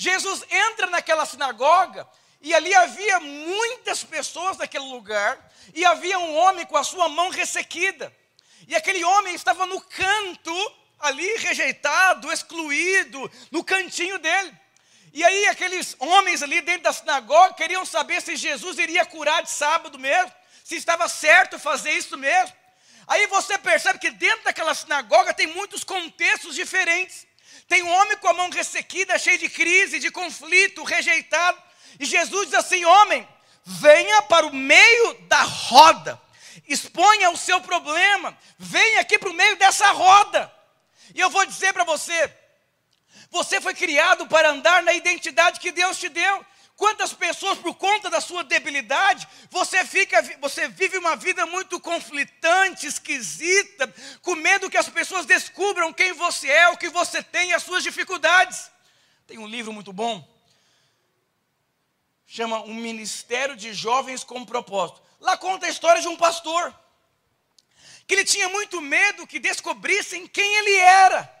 Jesus entra naquela sinagoga e ali havia muitas pessoas naquele lugar, e havia um homem com a sua mão ressequida. E aquele homem estava no canto, ali rejeitado, excluído, no cantinho dele. E aí aqueles homens ali dentro da sinagoga queriam saber se Jesus iria curar de sábado mesmo, se estava certo fazer isso mesmo. Aí você percebe que dentro daquela sinagoga tem muitos contextos diferentes. Tem um homem com a mão ressequida, cheio de crise, de conflito, rejeitado. E Jesus diz assim: homem, venha para o meio da roda, exponha o seu problema, venha aqui para o meio dessa roda. E eu vou dizer para você: você foi criado para andar na identidade que Deus te deu. Quantas pessoas, por conta da sua debilidade, você fica, você vive uma vida muito conflitante, esquisita, com medo que as pessoas descubram quem você é, o que você tem, as suas dificuldades. Tem um livro muito bom, chama Um Ministério de Jovens com Propósito. Lá conta a história de um pastor, que ele tinha muito medo que descobrissem quem ele era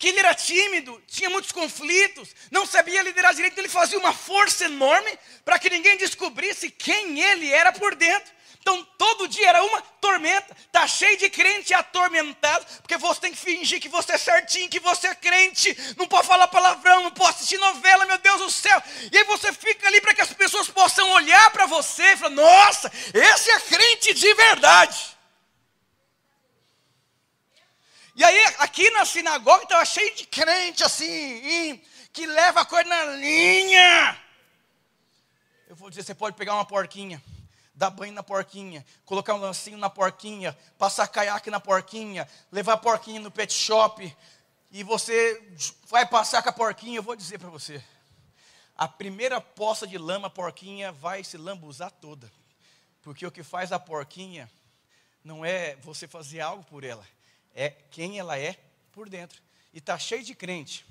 que ele era tímido, tinha muitos conflitos, não sabia liderar direito, então ele fazia uma força enorme para que ninguém descobrisse quem ele era por dentro. Então todo dia era uma tormenta, tá cheio de crente atormentado, porque você tem que fingir que você é certinho, que você é crente, não pode falar palavrão, não pode assistir novela, meu Deus do céu. E aí você fica ali para que as pessoas possam olhar para você e falar: "Nossa, esse é crente de verdade". E aí, aqui na sinagoga, estava cheio de crente assim, que leva a coisa na linha. Eu vou dizer: você pode pegar uma porquinha, dar banho na porquinha, colocar um lancinho na porquinha, passar caiaque na porquinha, levar a porquinha no pet shop, e você vai passar com a porquinha. Eu vou dizer para você: a primeira poça de lama, a porquinha vai se lambuzar toda, porque o que faz a porquinha não é você fazer algo por ela é quem ela é por dentro. E está cheio de crente.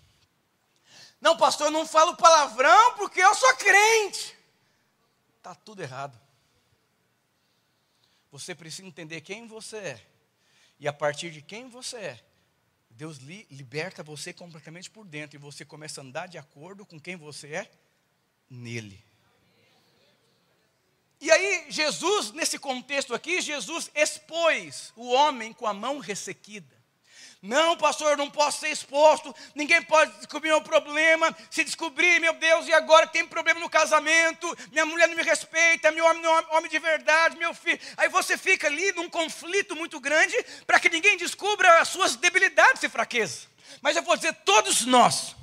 Não, pastor, eu não falo palavrão porque eu sou crente. Está tudo errado. Você precisa entender quem você é. E a partir de quem você é, Deus li, liberta você completamente por dentro. E você começa a andar de acordo com quem você é nele. E aí, Jesus, nesse contexto aqui, Jesus expôs o homem com a mão ressequida. Não, pastor, eu não posso ser exposto, ninguém pode descobrir meu problema. Se descobrir, meu Deus, e agora tem problema no casamento, minha mulher não me respeita, meu homem não é homem de verdade, meu filho. Aí você fica ali num conflito muito grande para que ninguém descubra as suas debilidades e fraquezas. Mas eu vou dizer, todos nós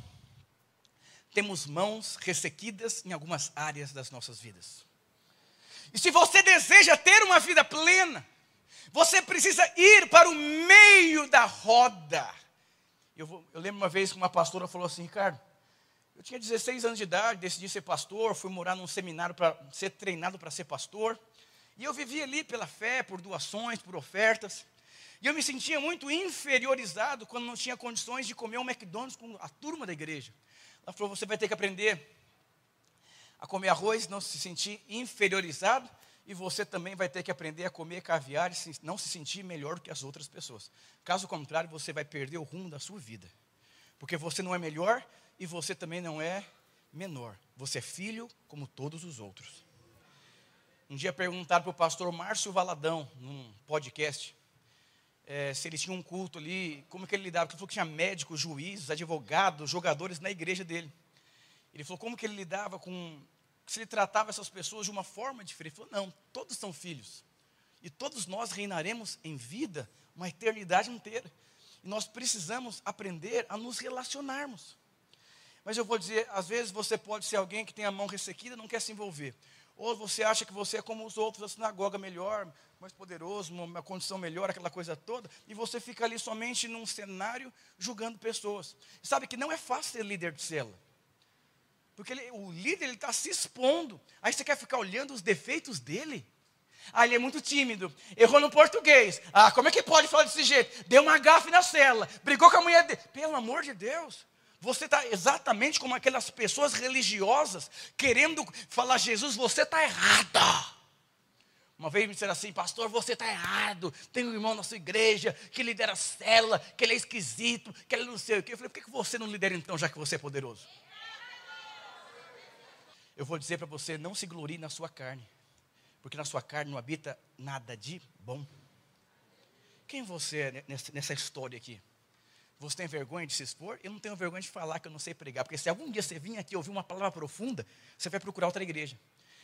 temos mãos ressequidas em algumas áreas das nossas vidas. E se você deseja ter uma vida plena, você precisa ir para o meio da roda. Eu, vou, eu, lembro uma vez que uma pastora falou assim, Ricardo, eu tinha 16 anos de idade, decidi ser pastor, fui morar num seminário para ser treinado para ser pastor. E eu vivia ali pela fé, por doações, por ofertas. E eu me sentia muito inferiorizado quando não tinha condições de comer um McDonald's com a turma da igreja. Ela falou: você vai ter que aprender comer arroz, não se sentir inferiorizado, e você também vai ter que aprender a comer caviar e não se sentir melhor que as outras pessoas. Caso contrário, você vai perder o rumo da sua vida. Porque você não é melhor e você também não é menor. Você é filho como todos os outros. Um dia perguntaram para o pastor Márcio Valadão, num podcast, é, se ele tinha um culto ali, como que ele lidava. Ele falou que tinha médicos, juízes, advogados, jogadores na igreja dele. Ele falou como que ele lidava com. Se ele tratava essas pessoas de uma forma diferente. Ele falou: não, todos são filhos. E todos nós reinaremos em vida uma eternidade inteira. E nós precisamos aprender a nos relacionarmos. Mas eu vou dizer, às vezes você pode ser alguém que tem a mão ressequida e não quer se envolver. Ou você acha que você é como os outros, a sinagoga melhor, mais poderoso, uma condição melhor, aquela coisa toda, e você fica ali somente num cenário julgando pessoas. Sabe que não é fácil ser líder de célula. Porque ele, o líder está se expondo. Aí você quer ficar olhando os defeitos dele? Ah, ele é muito tímido. Errou no português. Ah, como é que pode falar desse jeito? Deu uma gafe na cela. Brigou com a mulher dele. Pelo amor de Deus. Você está exatamente como aquelas pessoas religiosas querendo falar, Jesus, você está errada. Uma vez me disseram assim, pastor, você está errado. Tem um irmão na sua igreja que lidera a cela, que ele é esquisito, que ele não sei o quê. Eu falei, por que você não lidera então, já que você é poderoso? Eu vou dizer para você: não se glorie na sua carne, porque na sua carne não habita nada de bom. Quem você é nessa, história aqui? Você tem vergonha de se expor? Eu não tenho vergonha de falar que eu não sei pregar, porque se algum dia você vir aqui ouvir uma palavra profunda, você vai procurar outra igreja.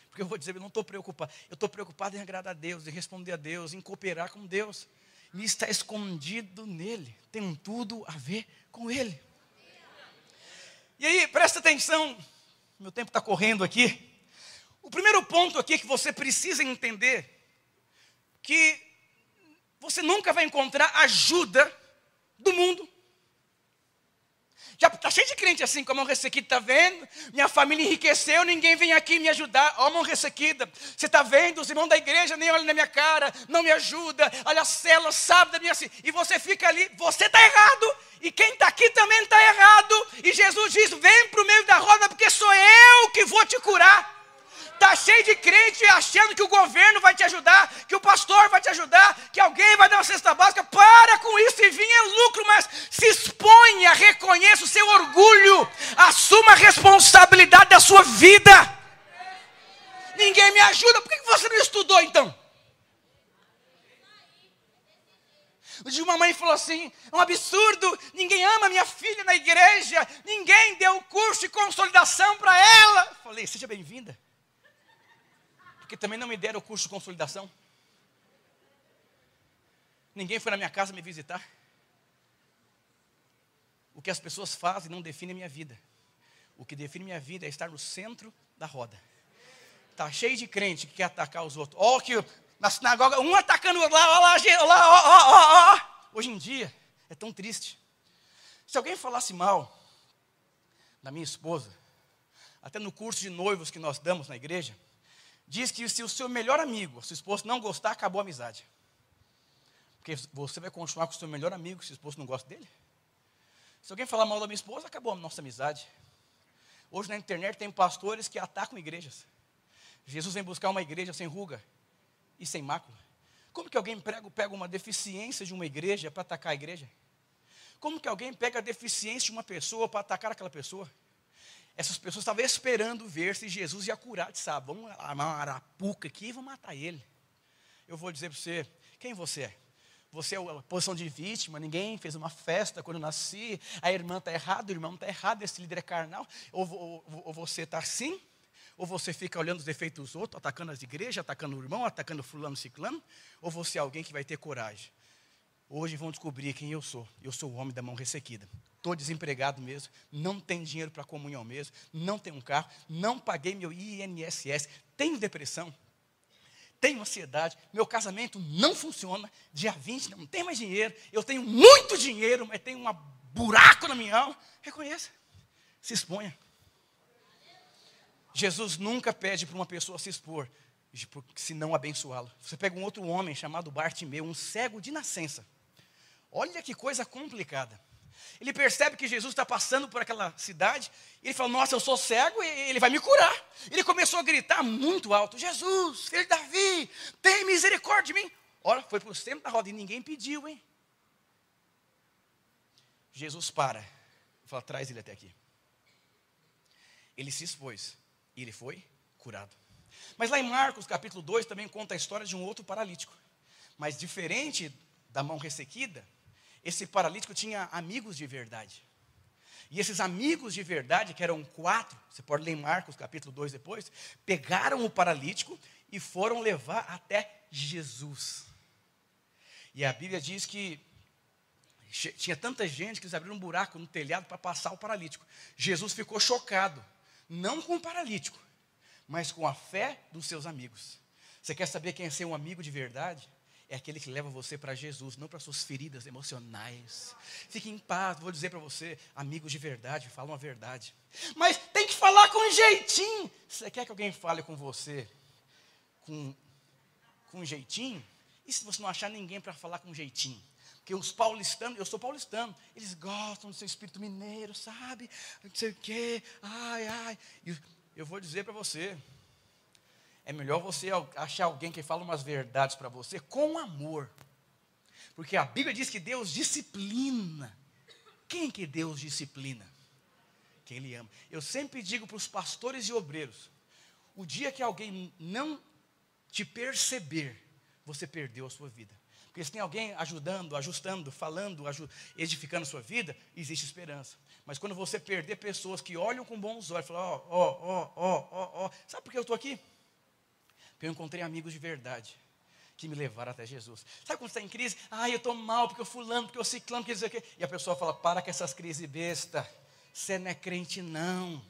Porque eu vou dizer, eu não estou preocupado. Eu estou preocupado em agradar a Deus, em responder a Deus, em cooperar com Deus. Me está escondido nele. Tem tudo a ver com ele. E aí, presta atenção. Meu tempo está correndo aqui. O primeiro ponto aqui que você precisa entender que você nunca vai encontrar ajuda do mundo. Já está cheio de crente assim, como a mão ressequida, está vendo? Minha família enriqueceu, ninguém vem aqui me ajudar. Ó, mão ressequida, você está vendo? Os irmãos da igreja nem olham na minha cara, não me ajuda. Olha a célula, sabe da minha. E você fica ali, você está errado. E quem está aqui também está errado. E Jesus diz: vem para o meio da roda, porque sou eu que vou te curar. Está cheio de crente achando que o governo vai te ajudar, que o pastor vai te ajudar, que alguém vai dar uma cesta básica. Para com isso e vinha lucro, mas se exponha, reconheça o seu orgulho, assuma a responsabilidade da sua vida. Ninguém me ajuda, por que você não estudou então? Dia uma mãe falou assim: é um absurdo, ninguém ama minha filha na igreja, ninguém deu curso de consolidação para ela. Falei, seja bem-vinda porque também não me deram o curso de consolidação. Ninguém foi na minha casa me visitar. O que as pessoas fazem não define a minha vida. O que define minha vida é estar no centro da roda. Está cheio de crente que quer atacar os outros. Ó, que na sinagoga, um atacando lá, ó lá, lá, ó, ó, ó, ó. Hoje em dia, é tão triste. Se alguém falasse mal da minha esposa, até no curso de noivos que nós damos na igreja, diz que se o seu melhor amigo, a sua esposa, não gostar, acabou a amizade. Porque você vai continuar com o seu melhor amigo se o esposo não gosta dele? Se alguém falar mal da minha esposa, acabou a nossa amizade. Hoje na internet tem pastores que atacam igrejas. Jesus vem buscar uma igreja sem ruga e sem mácula. Como que alguém pega uma deficiência de uma igreja para atacar a igreja? Como que alguém pega a deficiência de uma pessoa para atacar aquela pessoa? Essas pessoas estavam esperando ver se Jesus ia curar. de sabe, vamos armar uma arapuca aqui e vamos matar ele. Eu vou dizer para você, quem você é? Você é a posição de vítima, ninguém fez uma festa quando eu nasci, a irmã está errada, o irmão está errado, esse líder é carnal. Ou, ou, ou você está assim, ou você fica olhando os defeitos dos outros, atacando as igrejas, atacando o irmão, atacando fulano, ciclano, ou você é alguém que vai ter coragem. Hoje vão descobrir quem eu sou. Eu sou o homem da mão ressequida estou desempregado mesmo, não tenho dinheiro para comunhão mesmo, não tenho um carro, não paguei meu INSS, tenho depressão, tenho ansiedade, meu casamento não funciona, dia 20 não tem mais dinheiro, eu tenho muito dinheiro, mas tenho um buraco na minha alma. Reconheça, se exponha. Jesus nunca pede para uma pessoa se expor, se não abençoá-lo. Você pega um outro homem chamado Bartimeu, um cego de nascença. Olha que coisa complicada. Ele percebe que Jesus está passando por aquela cidade. E ele fala: Nossa, eu sou cego e ele vai me curar. Ele começou a gritar muito alto: Jesus, filho de Davi, tem misericórdia de mim. Ora, foi para o centro da roda e ninguém pediu, hein? Jesus para. Fala: Traz ele até aqui. Ele se expôs e ele foi curado. Mas lá em Marcos, capítulo 2, também conta a história de um outro paralítico. Mas diferente da mão ressequida, esse paralítico tinha amigos de verdade. E esses amigos de verdade, que eram quatro, você pode ler Marcos capítulo 2 depois, pegaram o paralítico e foram levar até Jesus. E a Bíblia diz que tinha tanta gente que eles abriram um buraco no telhado para passar o paralítico. Jesus ficou chocado, não com o paralítico, mas com a fé dos seus amigos. Você quer saber quem é ser um amigo de verdade? É aquele que leva você para Jesus, não para suas feridas emocionais. Fique em paz, vou dizer para você, amigos de verdade, falam a verdade. Mas tem que falar com jeitinho. Você quer que alguém fale com você com, com jeitinho? E se você não achar ninguém para falar com jeitinho? Porque os paulistanos, eu sou paulistano, eles gostam do seu espírito mineiro, sabe? Não sei o quê, ai, ai. E eu vou dizer para você, é melhor você achar alguém que fala umas verdades para você com amor. Porque a Bíblia diz que Deus disciplina. Quem que Deus disciplina? Quem Ele ama. Eu sempre digo para os pastores e obreiros: O dia que alguém não te perceber, você perdeu a sua vida. Porque se tem alguém ajudando, ajustando, falando, edificando a sua vida, existe esperança. Mas quando você perder pessoas que olham com bons olhos, falam, ó, ó, ó, ó, ó, ó, sabe por que eu estou aqui? Eu encontrei amigos de verdade que me levaram até Jesus. Sabe quando está em crise? Ah, eu estou mal porque eu fulano, porque eu ciclano, porque o quê? E a pessoa fala, para com essas crises besta. Você não é crente, não.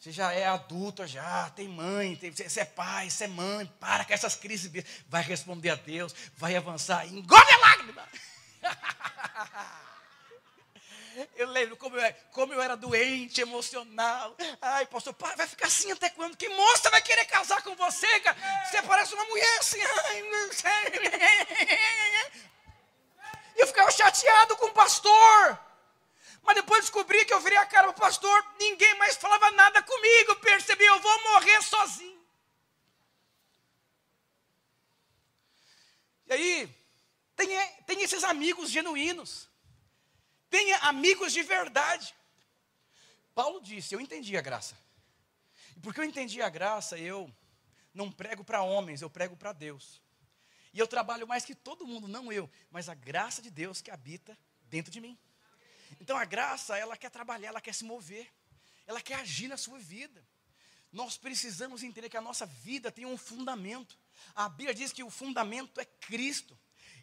Você já é adulta, já tem mãe, tem, você é pai, você é mãe, para com essas crises. Vai responder a Deus, vai avançar, engole a lágrima. Eu lembro como eu, como eu era doente, emocional. Ai, pastor, pai, vai ficar assim até quando? Que moça vai querer casar com você, cara? Você parece uma mulher assim. Ai, não sei. Eu ficava chateado com o pastor. Mas depois descobri que eu virei a cara para o pastor, ninguém mais falava nada comigo. Percebi, eu vou morrer sozinho. E aí, tem, tem esses amigos genuínos. Tenha amigos de verdade. Paulo disse: Eu entendi a graça. E porque eu entendi a graça, eu não prego para homens, eu prego para Deus. E eu trabalho mais que todo mundo, não eu, mas a graça de Deus que habita dentro de mim. Então a graça, ela quer trabalhar, ela quer se mover, ela quer agir na sua vida. Nós precisamos entender que a nossa vida tem um fundamento. A Bíblia diz que o fundamento é Cristo.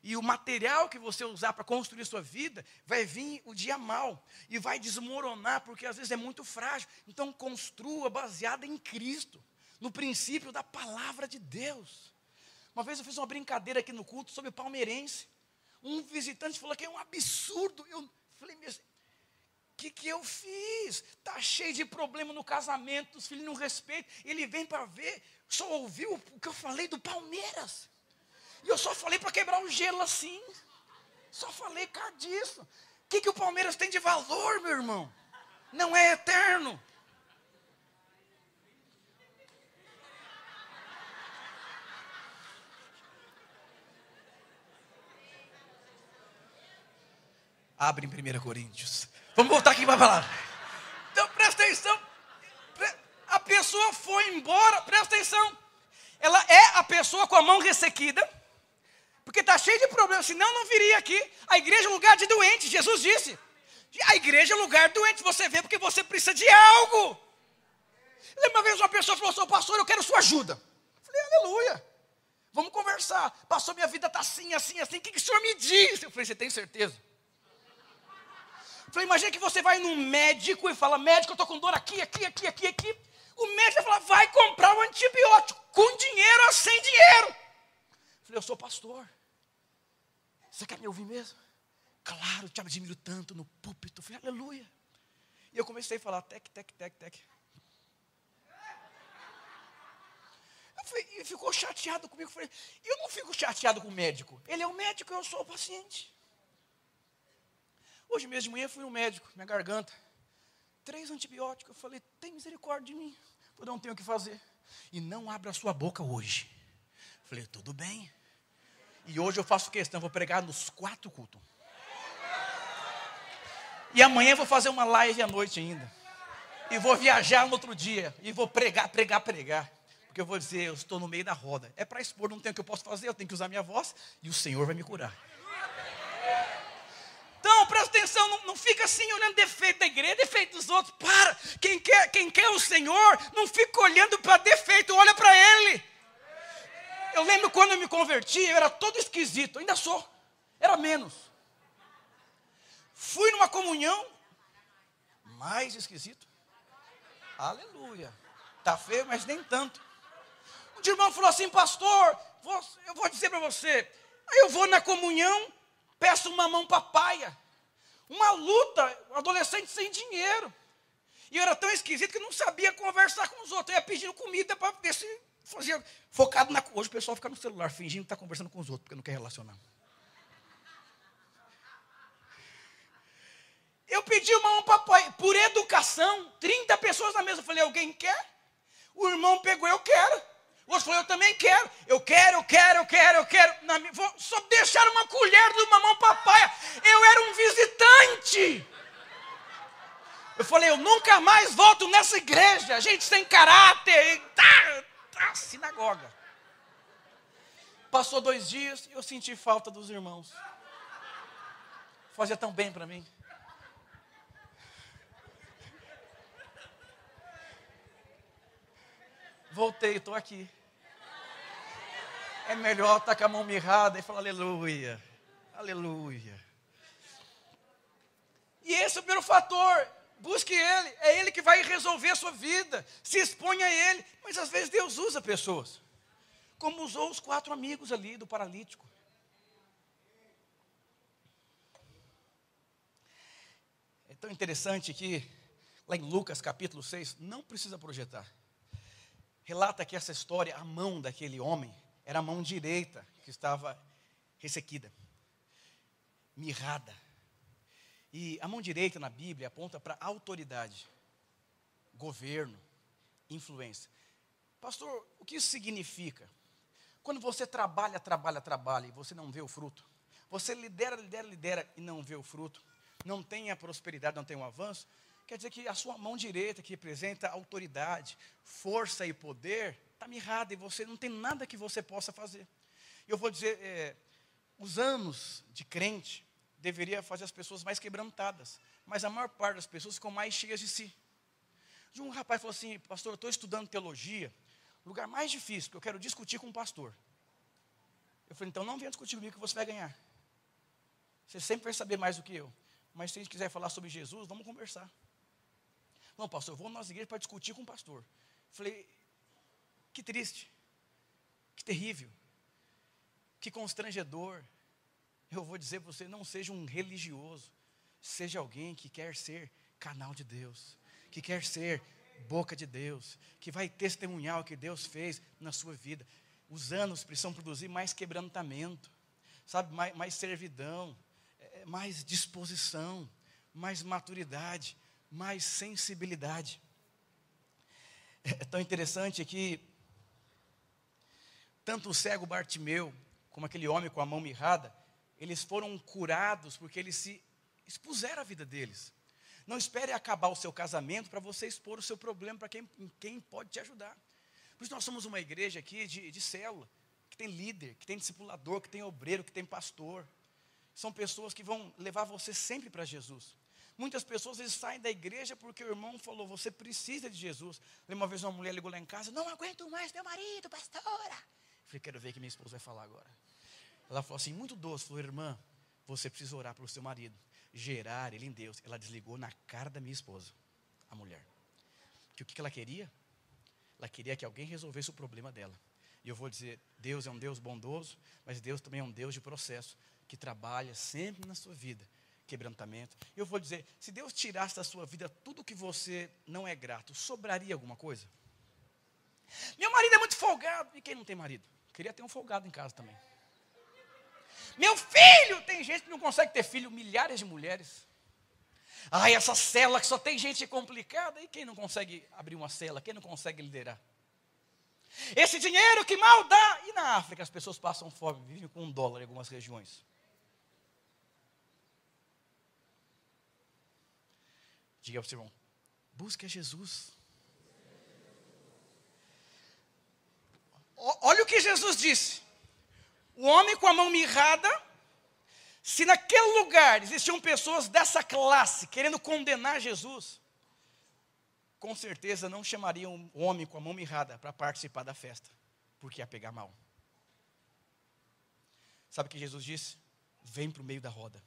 E o material que você usar para construir sua vida vai vir o dia mal e vai desmoronar, porque às vezes é muito frágil. Então construa baseada em Cristo, no princípio da palavra de Deus. Uma vez eu fiz uma brincadeira aqui no culto sobre palmeirense. Um visitante falou que é um absurdo. Eu falei, mas que, que eu fiz? Está cheio de problema no casamento, os filhos não respeitam. Ele vem para ver, só ouviu o que eu falei do Palmeiras. E eu só falei para quebrar o gelo assim. Só falei por disso. O que, que o Palmeiras tem de valor, meu irmão? Não é eterno. Abre em 1 Coríntios. Vamos voltar aqui para a palavra. Então presta atenção. A pessoa foi embora, presta atenção. Ela é a pessoa com a mão ressequida porque está cheio de problemas, senão não viria aqui. A igreja é lugar de doente, Jesus disse. A igreja é lugar de doente, você vê porque você precisa de algo. Lembra uma vez uma pessoa falou assim, pastor, eu quero sua ajuda. Eu falei, aleluia. Vamos conversar. Pastor, minha vida está assim, assim, assim. O que, que o senhor me diz? Eu falei, você tem certeza? Eu falei, imagina que você vai num médico e fala, médico, eu estou com dor aqui, aqui, aqui, aqui, aqui. O médico vai falar, vai comprar um antibiótico, com dinheiro ou sem dinheiro. Eu falei, eu sou pastor. Você quer me ouvir mesmo? Claro, te admiro tanto no púlpito. Falei, aleluia. E eu comecei a falar, tec, tec, tec, tec. e ficou chateado comigo. Eu falei, eu não fico chateado com o médico. Ele é o médico, eu sou o paciente. Hoje mesmo de manhã fui no médico, minha garganta. Três antibióticos. Eu falei, tem misericórdia de mim. Eu não tenho o que fazer. E não abra a sua boca hoje. Eu falei, tudo bem. E hoje eu faço questão, vou pregar nos quatro cultos. E amanhã eu vou fazer uma live à noite ainda. E vou viajar no outro dia. E vou pregar, pregar, pregar. Porque eu vou dizer, eu estou no meio da roda. É para expor, não tem o que eu posso fazer, eu tenho que usar minha voz. E o Senhor vai me curar. Então, presta atenção, não, não fica assim olhando defeito da igreja, defeito dos outros. Para! Quem quer, quem quer o Senhor, não fica olhando para defeito, olha para Ele. Eu lembro quando eu me converti, eu era todo esquisito, ainda sou, era menos. Fui numa comunhão, mais esquisito. Aleluia. Tá feio, mas nem tanto. O irmão falou assim, pastor, eu vou dizer para você. Eu vou na comunhão, peço uma mão papaya. Uma luta, adolescente sem dinheiro. E eu era tão esquisito que não sabia conversar com os outros. Eu ia pedindo comida para ver se fazia focado na. Hoje o pessoal fica no celular fingindo que está conversando com os outros, porque não quer relacionar. Eu pedi uma mão papai, por educação, 30 pessoas na mesa. Eu falei, alguém quer? O irmão pegou, eu quero. O outro falou, eu também quero. Eu quero, eu quero, eu quero, eu quero. Na, vou, só deixar uma colher de uma mão papai. Eu era um visitante. Eu falei, eu nunca mais volto nessa igreja. Gente sem caráter. Tá, tá, sinagoga. Passou dois dias e eu senti falta dos irmãos. Fazia tão bem para mim. Voltei, estou aqui. É melhor estar com a mão mirrada e falar aleluia, aleluia. E esse é o primeiro fator. Busque Ele, é Ele que vai resolver a sua vida. Se exponha a Ele. Mas às vezes Deus usa pessoas, como usou os quatro amigos ali do paralítico. É tão interessante que, lá em Lucas capítulo 6, não precisa projetar relata que essa história, a mão daquele homem, era a mão direita que estava ressequida, mirrada. E a mão direita na Bíblia aponta para autoridade, governo, influência. Pastor, o que isso significa? Quando você trabalha, trabalha, trabalha e você não vê o fruto, você lidera, lidera, lidera e não vê o fruto, não tem a prosperidade, não tem o avanço, quer dizer que a sua mão direita, que representa autoridade, força e poder, está mirrada e você não tem nada que você possa fazer. Eu vou dizer, é, os anos de crente deveria fazer as pessoas mais quebrantadas, mas a maior parte das pessoas ficam mais cheias de si. Um rapaz falou assim, pastor, eu estou estudando teologia, lugar mais difícil, porque eu quero discutir com o pastor. Eu falei, então não venha discutir comigo que você vai ganhar. Você sempre vai saber mais do que eu. Mas se a gente quiser falar sobre Jesus, vamos conversar. Não, pastor, eu vou na nossa igreja para discutir com o pastor. Falei, que triste, que terrível, que constrangedor. Eu vou dizer para você: não seja um religioso, seja alguém que quer ser canal de Deus, que quer ser boca de Deus, que vai testemunhar o que Deus fez na sua vida. Os anos precisam produzir mais quebrantamento, sabe, mais, mais servidão, é, mais disposição, mais maturidade mais sensibilidade. É tão interessante que tanto o cego Bartimeu, como aquele homem com a mão mirrada, eles foram curados porque eles se expuseram a vida deles. Não espere acabar o seu casamento para você expor o seu problema para quem, quem pode te ajudar. Por isso nós somos uma igreja aqui de, de célula, que tem líder, que tem discipulador, que tem obreiro, que tem pastor. São pessoas que vão levar você sempre para Jesus. Muitas pessoas eles saem da igreja porque o irmão falou: você precisa de Jesus. Uma vez uma mulher ligou lá em casa: não aguento mais meu marido, pastora. Eu falei: quero ver o que minha esposa vai falar agora. Ela falou assim, muito doce: falou, irmã, você precisa orar pelo seu marido, gerar ele em Deus. Ela desligou na cara da minha esposa, a mulher. Que o que ela queria? Ela queria que alguém resolvesse o problema dela. E eu vou dizer: Deus é um Deus bondoso, mas Deus também é um Deus de processo, que trabalha sempre na sua vida quebrantamento. Eu vou dizer, se Deus tirasse da sua vida tudo que você não é grato, sobraria alguma coisa? Meu marido é muito folgado. E quem não tem marido? Queria ter um folgado em casa também. Meu filho, tem gente que não consegue ter filho, milhares de mulheres. Ai, essa cela que só tem gente complicada. E quem não consegue abrir uma cela? Quem não consegue liderar? Esse dinheiro que mal dá. E na África as pessoas passam fome, vivem com um dólar em algumas regiões. Diga para o irmão: busque Jesus. Olha o que Jesus disse. O homem com a mão mirrada, se naquele lugar existiam pessoas dessa classe querendo condenar Jesus, com certeza não chamariam o homem com a mão mirrada para participar da festa, porque ia pegar mal. Sabe o que Jesus disse? Vem para o meio da roda.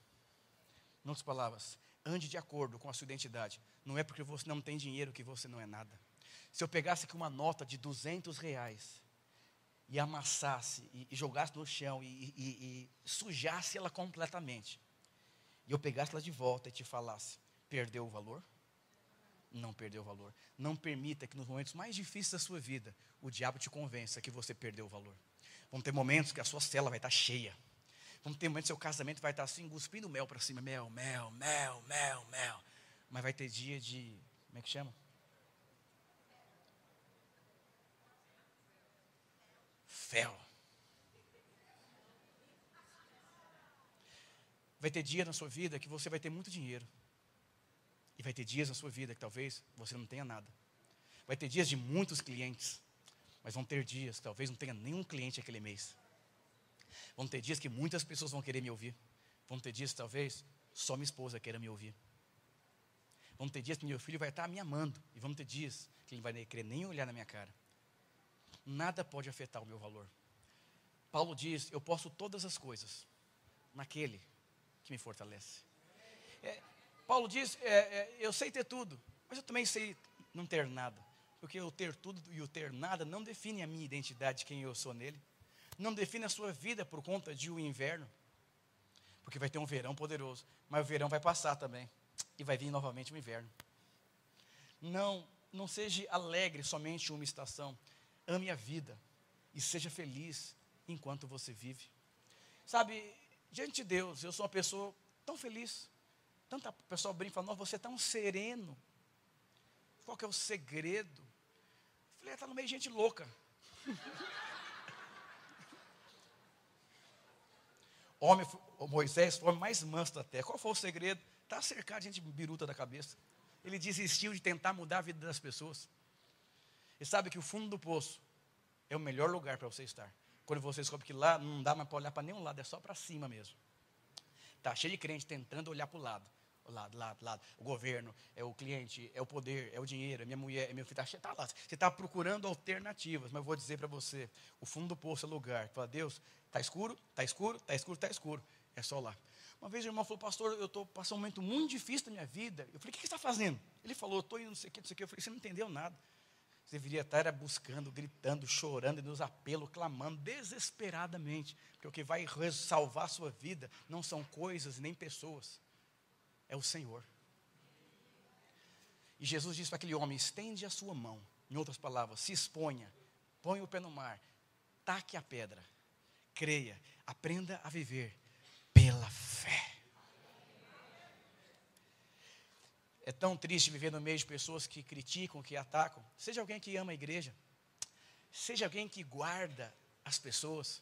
Em outras palavras, ande de acordo com a sua identidade. Não é porque você não tem dinheiro que você não é nada. Se eu pegasse aqui uma nota de 200 reais e amassasse e, e jogasse no chão e, e, e sujasse ela completamente, e eu pegasse ela de volta e te falasse, perdeu o valor? Não perdeu o valor. Não permita que nos momentos mais difíceis da sua vida o diabo te convença que você perdeu o valor. Vão ter momentos que a sua cela vai estar cheia Vamos ter um momento que seu casamento vai estar assim, cuspindo mel para cima. Mel, mel, mel, mel, mel. Mas vai ter dia de. Como é que chama? Vai ter dia na sua vida que você vai ter muito dinheiro. E vai ter dias na sua vida que talvez você não tenha nada. Vai ter dias de muitos clientes, mas vão ter dias que talvez não tenha nenhum cliente aquele mês. Vão ter dias que muitas pessoas vão querer me ouvir. Vão ter dias que talvez só minha esposa queira me ouvir. Vão ter dias que meu filho vai estar me amando. E vão ter dias que ele vai querer nem olhar na minha cara. Nada pode afetar o meu valor. Paulo diz: Eu posso todas as coisas naquele que me fortalece. É, Paulo diz: é, é, Eu sei ter tudo, mas eu também sei não ter nada. Porque o ter tudo e o ter nada não define a minha identidade, quem eu sou nele. Não define a sua vida por conta de um inverno. Porque vai ter um verão poderoso. Mas o verão vai passar também. E vai vir novamente o inverno. Não, não seja alegre somente uma estação. Ame a vida. E seja feliz enquanto você vive. Sabe, diante de Deus, eu sou uma pessoa tão feliz. Tanta pessoa brinca e fala, você é tão sereno. Qual que é o segredo? Eu falei, está é, no meio de gente louca. homem, Moisés foi o homem mais manso da terra. Qual foi o segredo? Está cercado de gente biruta da cabeça. Ele desistiu de tentar mudar a vida das pessoas. E sabe que o fundo do poço é o melhor lugar para você estar. Quando você descobre que lá não dá mais para olhar para nenhum lado, é só para cima mesmo. Está cheio de crente tentando olhar para o lado. O lado, lado, lado. O governo, é o cliente, é o poder, é o dinheiro, é minha mulher, é meu filho. Está tá lá. Você está procurando alternativas, mas eu vou dizer para você: o fundo do poço é lugar. Fala, Deus, está escuro, está escuro, está escuro, está escuro. É só lá. Uma vez o irmão falou, pastor, eu estou passando um momento muito difícil da minha vida. Eu falei, o que você está fazendo? Ele falou, estou indo não sei o que, não sei o que. Eu falei, você não entendeu nada. Você deveria estar buscando, gritando, chorando nos apelos, clamando desesperadamente. Porque o que vai salvar a sua vida não são coisas nem pessoas, é o Senhor. E Jesus disse para aquele homem: estende a sua mão. Em outras palavras, se exponha, põe o pé no mar, taque a pedra, creia, aprenda a viver pela fé. É tão triste viver no meio de pessoas que criticam, que atacam. Seja alguém que ama a igreja, seja alguém que guarda as pessoas,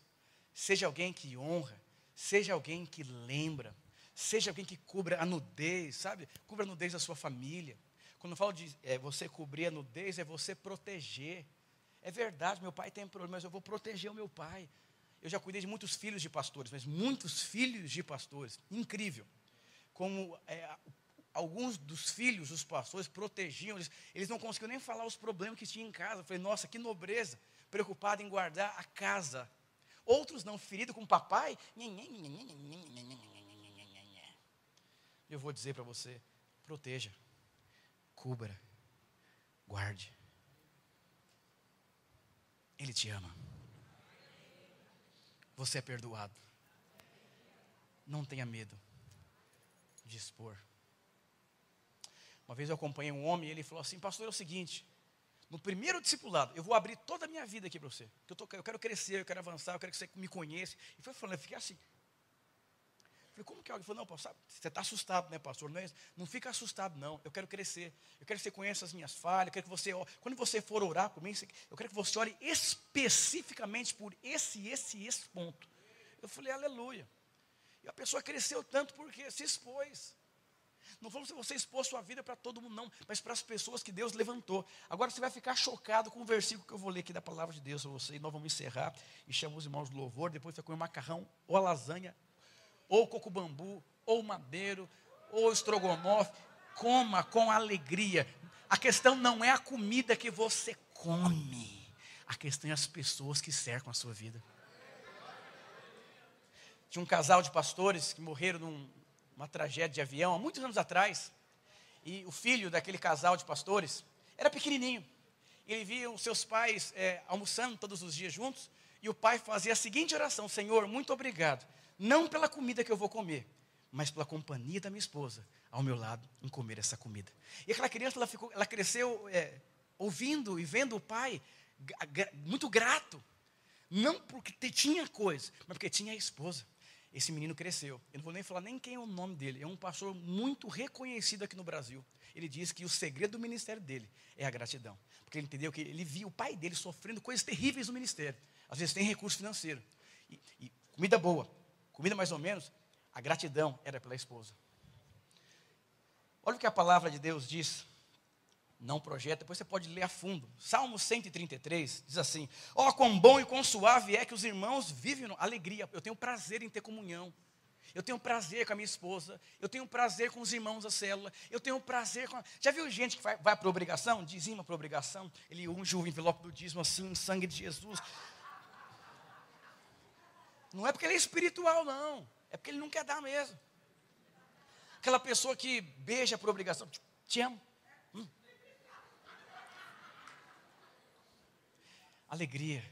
seja alguém que honra, seja alguém que lembra, seja alguém que cubra a nudez, sabe? Cubra a nudez da sua família. Quando eu falo de é, você cobrir a nudez, é você proteger. É verdade, meu pai tem problema, mas eu vou proteger o meu pai. Eu já cuidei de muitos filhos de pastores, mas muitos filhos de pastores. Incrível. Como é, alguns dos filhos dos pastores protegiam, eles, eles não conseguiam nem falar os problemas que tinham em casa. Eu falei, nossa, que nobreza, preocupado em guardar a casa. Outros não, ferido com o papai. Eu vou dizer para você: proteja, cubra, guarde. Ele te ama. Você é perdoado. Não tenha medo de expor. Uma vez eu acompanhei um homem e ele falou assim: Pastor, é o seguinte. No primeiro discipulado, eu vou abrir toda a minha vida aqui para você. Eu, tô, eu quero crescer, eu quero avançar, eu quero que você me conheça. E foi falando, eu fiquei assim. Falei, como que é? Ele falou, não, pastor, você está assustado, né, pastor? Não, é, não fica assustado, não. Eu quero crescer. Eu quero que você conheça as minhas falhas. Eu quero que você, quando você for orar por mim, eu quero que você ore especificamente por esse, esse esse ponto. Eu falei, aleluia. E a pessoa cresceu tanto porque se expôs. Não falamos se você expôs sua vida para todo mundo, não, mas para as pessoas que Deus levantou. Agora você vai ficar chocado com o versículo que eu vou ler aqui da palavra de Deus para você. E nós vamos encerrar e chamamos os irmãos do louvor. Depois você vai comer macarrão, ou a lasanha, ou coco bambu, ou madeiro, ou estrogonofe. Coma com alegria. A questão não é a comida que você come, a questão é as pessoas que cercam a sua vida. Tinha um casal de pastores que morreram num, uma tragédia de avião há muitos anos atrás. E o filho daquele casal de pastores era pequenininho. Ele via os seus pais é, almoçando todos os dias juntos. E o pai fazia a seguinte oração: Senhor, muito obrigado. Não pela comida que eu vou comer, mas pela companhia da minha esposa ao meu lado em comer essa comida. E aquela criança, ela, ficou, ela cresceu é, ouvindo e vendo o pai muito grato. Não porque tinha coisa, mas porque tinha a esposa esse menino cresceu. Eu não vou nem falar nem quem é o nome dele. É um pastor muito reconhecido aqui no Brasil. Ele diz que o segredo do ministério dele é a gratidão. Porque ele entendeu que ele via o pai dele sofrendo coisas terríveis no ministério. Às vezes tem recurso financeiro. E, e comida boa, comida mais ou menos, a gratidão era pela esposa. Olha o que a palavra de Deus diz. Não projeta, depois você pode ler a fundo. Salmo 133 diz assim: Ó, oh, quão bom e quão suave é que os irmãos vivem alegria. Eu tenho prazer em ter comunhão. Eu tenho prazer com a minha esposa. Eu tenho prazer com os irmãos da célula. Eu tenho prazer com. A... Já viu gente que vai, vai para obrigação? Dizima para obrigação. Ele unge o envelope do dízimo assim, sangue de Jesus. Não é porque ele é espiritual, não. É porque ele não quer dar mesmo. Aquela pessoa que beija por obrigação. Te amo. Alegria.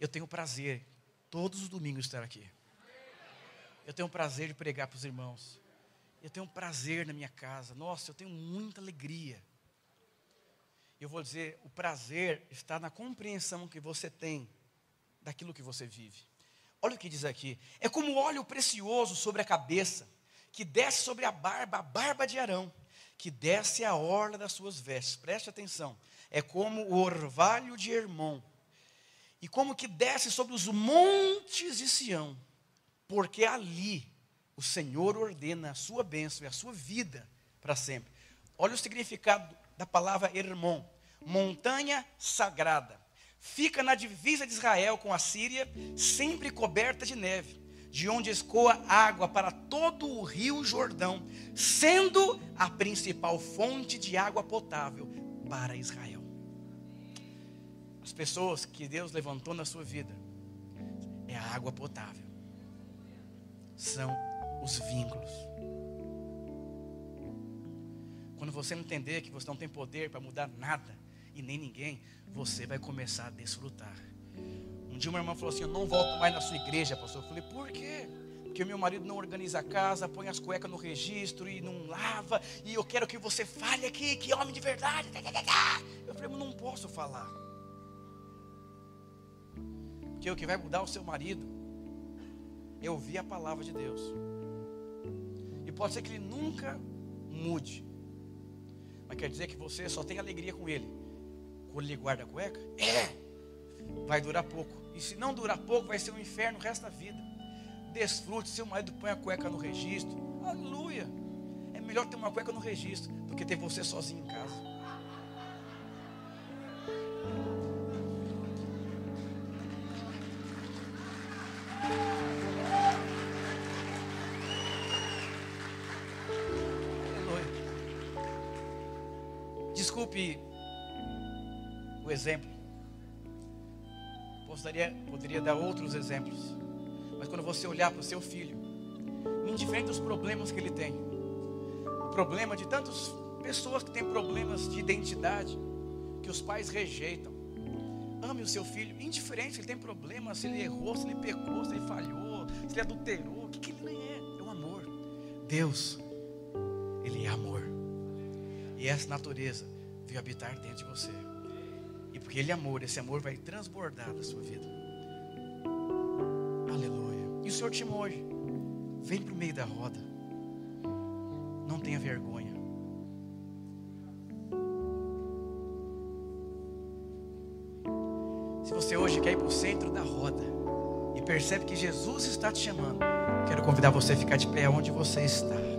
Eu tenho prazer todos os domingos estar aqui. Eu tenho prazer de pregar para os irmãos. Eu tenho prazer na minha casa. Nossa, eu tenho muita alegria. Eu vou dizer, o prazer está na compreensão que você tem daquilo que você vive. Olha o que diz aqui: é como óleo precioso sobre a cabeça, que desce sobre a barba, a barba de Arão, que desce a orla das suas vestes. Preste atenção. É como o orvalho de Hermon, e como que desce sobre os montes de Sião porque ali o Senhor ordena a sua bênção e a sua vida para sempre. Olha o significado da palavra Hermon, montanha sagrada. Fica na divisa de Israel com a Síria, sempre coberta de neve, de onde escoa água para todo o rio Jordão, sendo a principal fonte de água potável para Israel. As pessoas que Deus levantou na sua vida é a água potável são os vínculos. Quando você entender que você não tem poder para mudar nada e nem ninguém, você vai começar a desfrutar. Um dia uma irmã falou assim: Eu não volto mais na sua igreja, pastor. Eu falei: Por quê? Porque meu marido não organiza a casa, põe as cuecas no registro e não lava, e eu quero que você fale aqui, que homem de verdade. Eu falei: Não posso falar. Porque o que vai mudar o seu marido é ouvir a palavra de Deus. E pode ser que ele nunca mude. Mas quer dizer que você só tem alegria com ele. Quando ele guarda a cueca? É! Vai durar pouco. E se não durar pouco, vai ser um inferno o resto da vida. Desfrute, seu marido põe a cueca no registro. Aleluia! É melhor ter uma cueca no registro do que ter você sozinho em casa. Exemplo. Poderia, dar outros exemplos. Mas quando você olhar para o seu filho, indiferente dos problemas que ele tem, o problema de tantas pessoas que têm problemas de identidade, que os pais rejeitam. Ame o seu filho, indiferente se ele tem problemas, se ele errou, se ele pecou, se ele falhou, se ele adulterou, o que, que ele é? É o amor. Deus, Ele é amor. E essa natureza veio habitar dentro de você. Porque Ele é amor, esse amor vai transbordar da sua vida. Aleluia. E o Senhor te hoje. Vem para o meio da roda. Não tenha vergonha. Se você hoje quer ir para o centro da roda e percebe que Jesus está te chamando, quero convidar você a ficar de pé onde você está.